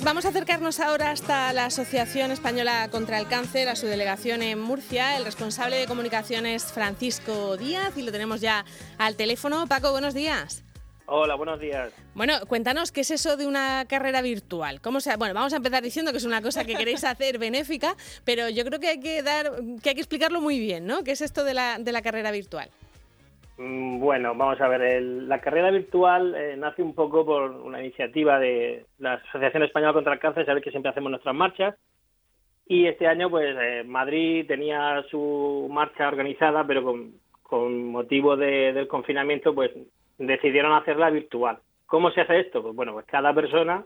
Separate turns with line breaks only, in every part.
Vamos a acercarnos ahora hasta la Asociación Española contra el Cáncer, a su delegación en Murcia. El responsable de comunicaciones Francisco Díaz y lo tenemos ya al teléfono. Paco, buenos días.
Hola, buenos días.
Bueno, cuéntanos qué es eso de una carrera virtual. ¿Cómo sea? Bueno, vamos a empezar diciendo que es una cosa que queréis hacer benéfica, pero yo creo que hay que dar, que hay que explicarlo muy bien, ¿no? ¿Qué es esto de la, de la carrera virtual?
Mm, bueno, vamos a ver, la carrera virtual eh, nace un poco por una iniciativa de la Asociación Española contra el Cáncer, sabéis que siempre hacemos nuestras marchas, y este año pues eh, Madrid tenía su marcha organizada, pero con, con motivo del confinamiento pues decidieron hacerla virtual. ¿Cómo se hace esto? Pues bueno, pues cada persona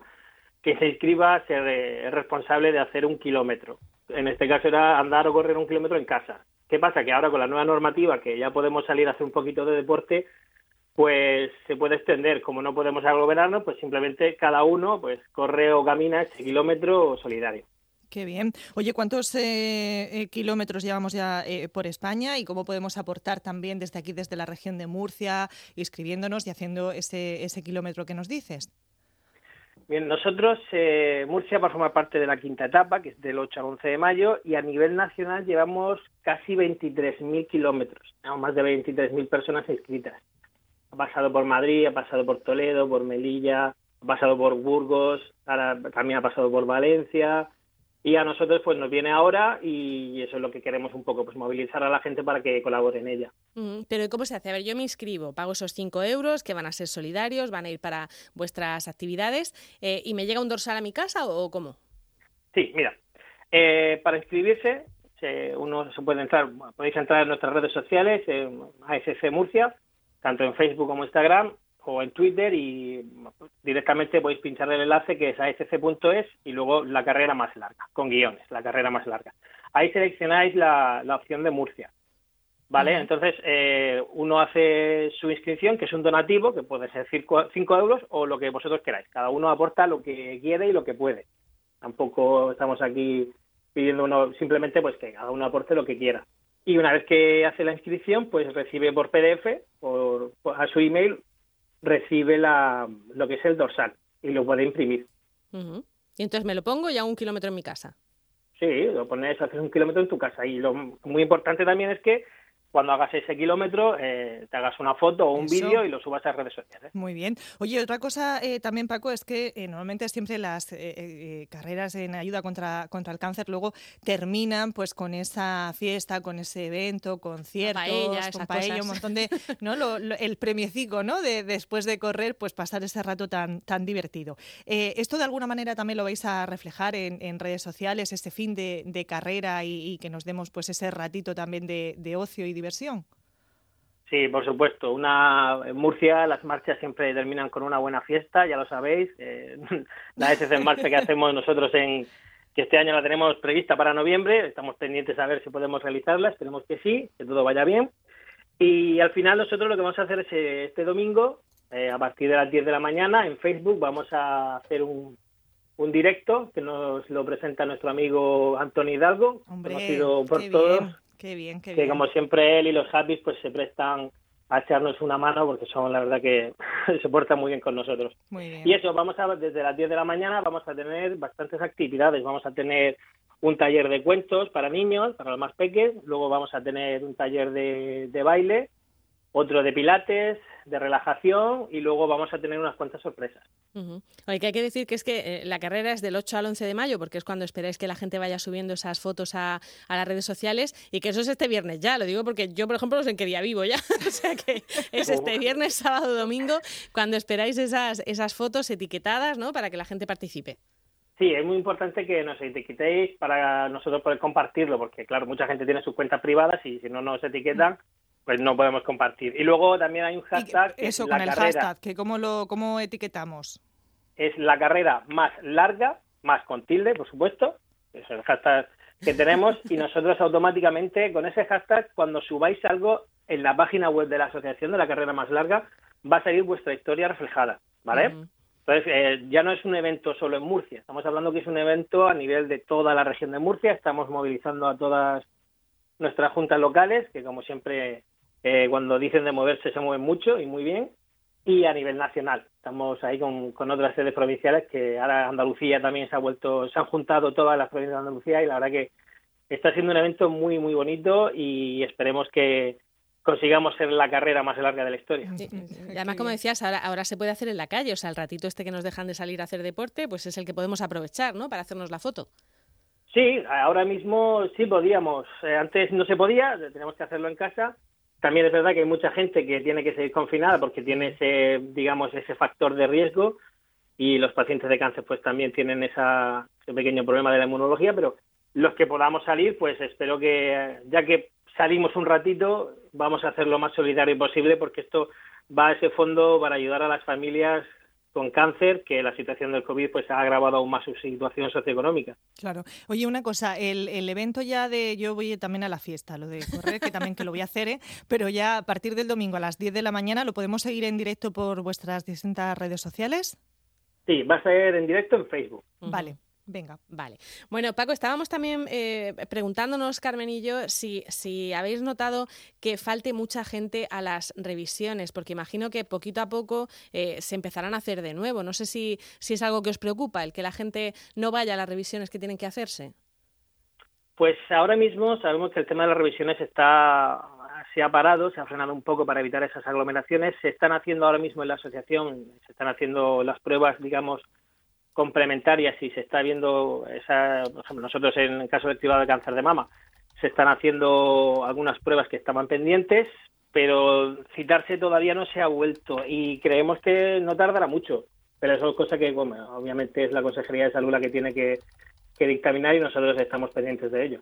que se inscriba es responsable de hacer un kilómetro. En este caso era andar o correr un kilómetro en casa. ¿Qué pasa? Que ahora con la nueva normativa, que ya podemos salir a hacer un poquito de deporte, pues se puede extender. Como no podemos aglomerarnos, pues simplemente cada uno pues corre o camina ese kilómetro solidario.
Qué bien. Oye, ¿cuántos eh, eh, kilómetros llevamos ya eh, por España y cómo podemos aportar también desde aquí, desde la región de Murcia, inscribiéndonos y haciendo ese, ese kilómetro que nos dices?
Bien, nosotros, Murcia va a formar parte de la quinta etapa, que es del 8 al 11 de mayo, y a nivel nacional llevamos casi 23.000 kilómetros, tenemos más de 23.000 personas inscritas. Ha pasado por Madrid, ha pasado por Toledo, por Melilla, ha pasado por Burgos, ahora también ha pasado por Valencia, y a nosotros pues nos viene ahora y eso es lo que queremos un poco, pues movilizar a la gente para que colabore en ella.
Mm, pero ¿cómo se hace? A ver, yo me inscribo, pago esos 5 euros que van a ser solidarios, van a ir para vuestras actividades eh, y me llega un dorsal a mi casa o cómo?
Sí, mira, eh, para inscribirse uno se puede entrar, podéis entrar en nuestras redes sociales, en ASC Murcia, tanto en Facebook como Instagram, o en Twitter y directamente podéis pinchar el enlace que es asc.es y luego la carrera más larga, con guiones, la carrera más larga. Ahí seleccionáis la, opción de Murcia. ¿Vale? Entonces, eh, uno hace su inscripción, que es un donativo, que puede ser 5 euros o lo que vosotros queráis. Cada uno aporta lo que quiere y lo que puede. Tampoco estamos aquí pidiendo uno, simplemente pues que cada uno aporte lo que quiera. Y una vez que hace la inscripción, pues recibe por PDF por a su email recibe la, lo que es el dorsal y lo puede imprimir.
Y entonces me lo pongo y hago un kilómetro en mi casa.
Sí, lo pones, haces un kilómetro en tu casa. Y lo muy importante también es que cuando hagas ese kilómetro eh, te hagas una foto o un vídeo y lo subas a redes sociales.
Muy bien. Oye, otra cosa eh, también, Paco, es que eh, normalmente siempre las carreras en ayuda contra, contra el cáncer luego terminan pues con esa fiesta, con ese evento, conciertos, paella, con paella, un montón de, ¿no? el premiecico, ¿no? De después de correr, pues pasar ese rato tan, tan divertido. esto de alguna manera también lo vais a reflejar en, redes sociales, este fin de, carrera y, que nos demos pues ese ratito también de, de ocio y diversión.
Sí, por supuesto. Una en Murcia las marchas siempre terminan con una buena fiesta, ya lo sabéis. Eh, la SC en marcha que hacemos nosotros en que este año la tenemos prevista para noviembre. Estamos pendientes a ver si podemos realizarla. Esperemos que sí, que todo vaya bien. Y al final nosotros lo que vamos a hacer es eh, este domingo, eh, a partir de las 10 de la mañana, en Facebook vamos a hacer un, un directo que nos lo presenta nuestro amigo Antonio Hidalgo, conocido por todos.
Qué bien, qué
bien. Que como siempre él y los Happy pues se prestan a echarnos una mano porque son la verdad que se portan muy bien con nosotros.
Muy bien.
Y eso, vamos a desde las 10 de la mañana vamos a tener bastantes actividades. Vamos a tener un taller de cuentos para niños, para los más pequeños, luego vamos a tener un taller de, de baile, otro de pilates, de relajación y luego vamos a tener unas cuantas sorpresas.
Oye, que hay que decir que es que eh, la carrera es del 8 al 11 de mayo, porque es cuando esperáis que la gente vaya subiendo esas fotos a, las redes sociales y que eso es este viernes ya, lo digo porque yo, por ejemplo, no sé en qué día vivo ya, o sea que es este viernes, sábado, domingo, cuando esperáis esas, esas fotos etiquetadas, ¿no?, para que la gente participe.
Sí, es muy importante que nos etiquetéis para nosotros poder compartirlo, porque claro, mucha gente tiene sus cuentas privadas y si no nos etiquetan, pues no podemos compartir. Y luego también hay un hashtag.
eso, con el hashtag, que cómo lo cómo etiquetamos.
Es la carrera más larga, más con tilde, por supuesto. Es el hashtag que tenemos. y nosotros automáticamente, con ese hashtag, cuando subáis algo en la página web de la asociación de la carrera más larga, va a salir vuestra historia reflejada. ¿Vale? Entonces, eh, ya no es un evento solo en Murcia. Estamos hablando que es un evento a nivel de toda la región de Murcia. Estamos movilizando a todas nuestras juntas locales, que como siempre cuando dicen de moverse se mueven mucho y muy bien, y a nivel nacional. Estamos ahí con, con otras sedes provinciales que ahora Andalucía también se ha vuelto, se han juntado todas las provincias de Andalucía y la verdad que está siendo un evento muy, muy bonito y esperemos que, consigamos ser la carrera más larga de la historia.
Y además, como decías, ahora, ahora se puede hacer en la calle, o sea, el ratito este que nos dejan de salir a hacer deporte, pues es el que podemos aprovechar, ¿no? Para hacernos la foto.
Sí, ahora mismo sí podíamos. Eh, antes no se podía, tenemos que hacerlo en casa. También es verdad que hay mucha gente que tiene que seguir confinada porque tiene ese, digamos, ese factor de riesgo y los pacientes de cáncer pues también tienen esa, ese pequeño problema de la inmunología, pero los que podamos salir, pues espero que, ya que salimos un ratito, vamos a hacer lo más solidario posible porque esto va a ese fondo para ayudar a las familias con cáncer, que la situación del COVID pues ha agravado aún más su situación socioeconómica.
Claro. Oye, una cosa, el, evento ya de, yo voy también a la fiesta, lo de correr, que también que lo voy a hacer, ¿eh? pero ya a partir del domingo a las 10 de la mañana, ¿lo podemos seguir en directo por vuestras distintas redes sociales?
Sí, va a ser en directo en Facebook.
Vale, Venga.
Vale. Bueno, Paco, estábamos también eh, preguntándonos, Carmen y yo, si, si habéis notado que falte mucha gente a las revisiones, porque imagino que poquito a poco eh, se empezarán a hacer de nuevo. No sé si, si es algo que os preocupa, el que la gente no vaya a las revisiones que tienen que hacerse.
Pues ahora mismo sabemos que el tema de las revisiones está se ha parado, se ha frenado un poco para evitar esas aglomeraciones. Se están haciendo ahora mismo en la asociación, se están haciendo las pruebas, digamos, complementarias y se está viendo esa, por ejemplo, nosotros en el caso del cribado de cáncer de mama se están haciendo algunas pruebas que estaban pendientes, pero citarse todavía no se ha vuelto y creemos que no tardará mucho. Pero eso es cosa que, obviamente es la Consejería de Salud la que tiene que dictaminar y nosotros estamos pendientes de ello.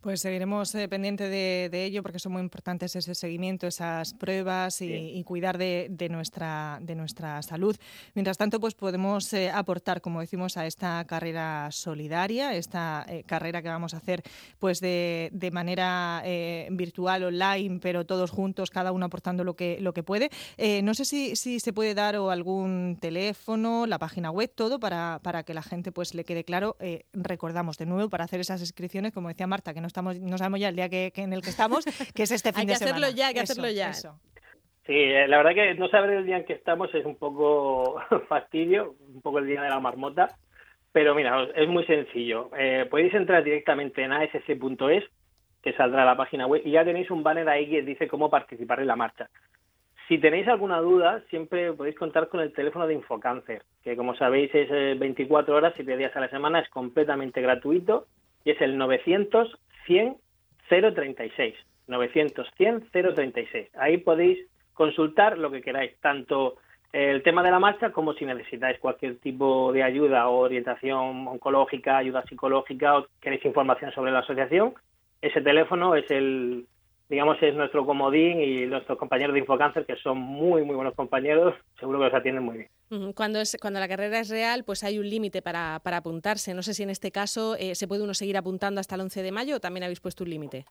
Pues seguiremos eh, pendiente de, ello porque son muy importantes ese seguimiento, esas pruebas y, cuidar de, nuestra, de nuestra salud. Mientras tanto, pues podemos eh, aportar, como decimos, a esta carrera solidaria, esta eh, carrera que vamos a hacer pues de, de manera virtual, online, pero todos juntos, cada uno aportando lo que, lo que puede. no sé si, si se puede dar o algún teléfono, la página web, todo para, para que la gente pues le quede claro. recordamos de nuevo para hacer esas inscripciones, como decía Marta, que no estamos, no sabemos ya el día que, en el que estamos, que es este fin de
semana.
Hay
que hacerlo ya, hay que hacerlo ya.
Sí, eh, la verdad que no saber el día en que estamos es un poco fastidio, un poco el día de la marmota, pero mira, es muy sencillo. Eh, podéis entrar directamente en asc.es, que saldrá la página web, y ya tenéis un banner ahí que dice cómo participar en la marcha. Si tenéis alguna duda, siempre podéis contar con el teléfono de Infocáncer, que como sabéis es 24 eh, horas, 7 días a la semana, es completamente gratuito y es el 900 100 036. 900 100 036. Ahí podéis consultar lo que queráis, tanto el tema de la marcha como si necesitáis cualquier tipo de ayuda o orientación oncológica, ayuda psicológica o queréis información sobre la asociación. Ese teléfono es el digamos, es nuestro comodín y nuestros compañeros de Infocáncer, que son muy, muy buenos compañeros, seguro que los atienden muy bien.
Cuando, es, cuando la carrera es real, pues hay un límite para, para, apuntarse. No sé si en este caso eh, se puede uno seguir apuntando hasta el 11 de mayo o también habéis puesto un límite.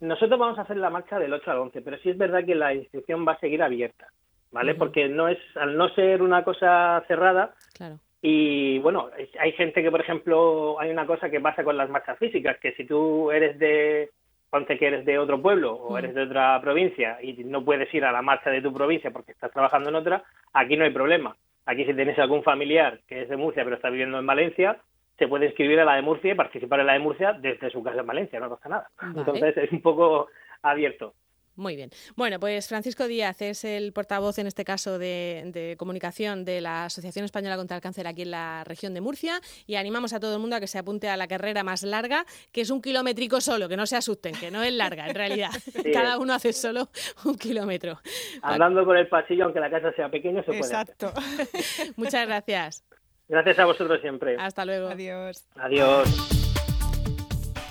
Nosotros vamos a hacer la marcha del 8 al 11, pero sí es verdad que la inscripción va a seguir abierta, ¿vale? Porque no es, al no ser una cosa cerrada,
claro.
Y bueno, hay gente que, por ejemplo, hay una cosa que pasa con las marchas físicas, que si tú eres de, ponte que eres de otro pueblo o eres de otra provincia y no puedes ir a la marcha de tu provincia porque estás trabajando en otra, aquí no hay problema. Aquí si tienes algún familiar que es de Murcia pero está viviendo en Valencia, se puede inscribir a la de Murcia y participar en la de Murcia desde su casa en Valencia, no pasa nada. Entonces es un poco abierto.
Muy bien. Bueno, pues Francisco Díaz es el portavoz, en este caso, de, comunicación de la Asociación Española contra el Cáncer aquí en la región de Murcia y animamos a todo el mundo a que se apunte a la carrera más larga, que es un kilométrico solo, que no se asusten, que no es larga, en realidad. Cada uno hace solo un kilómetro.
Hablando con el pasillo, aunque la casa sea pequeña, se puede.
Exacto.
Muchas gracias.
Gracias a vosotros siempre.
Hasta luego.
Adiós.
Adiós.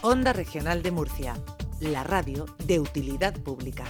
Onda Regional de Murcia la radio de utilidad pública.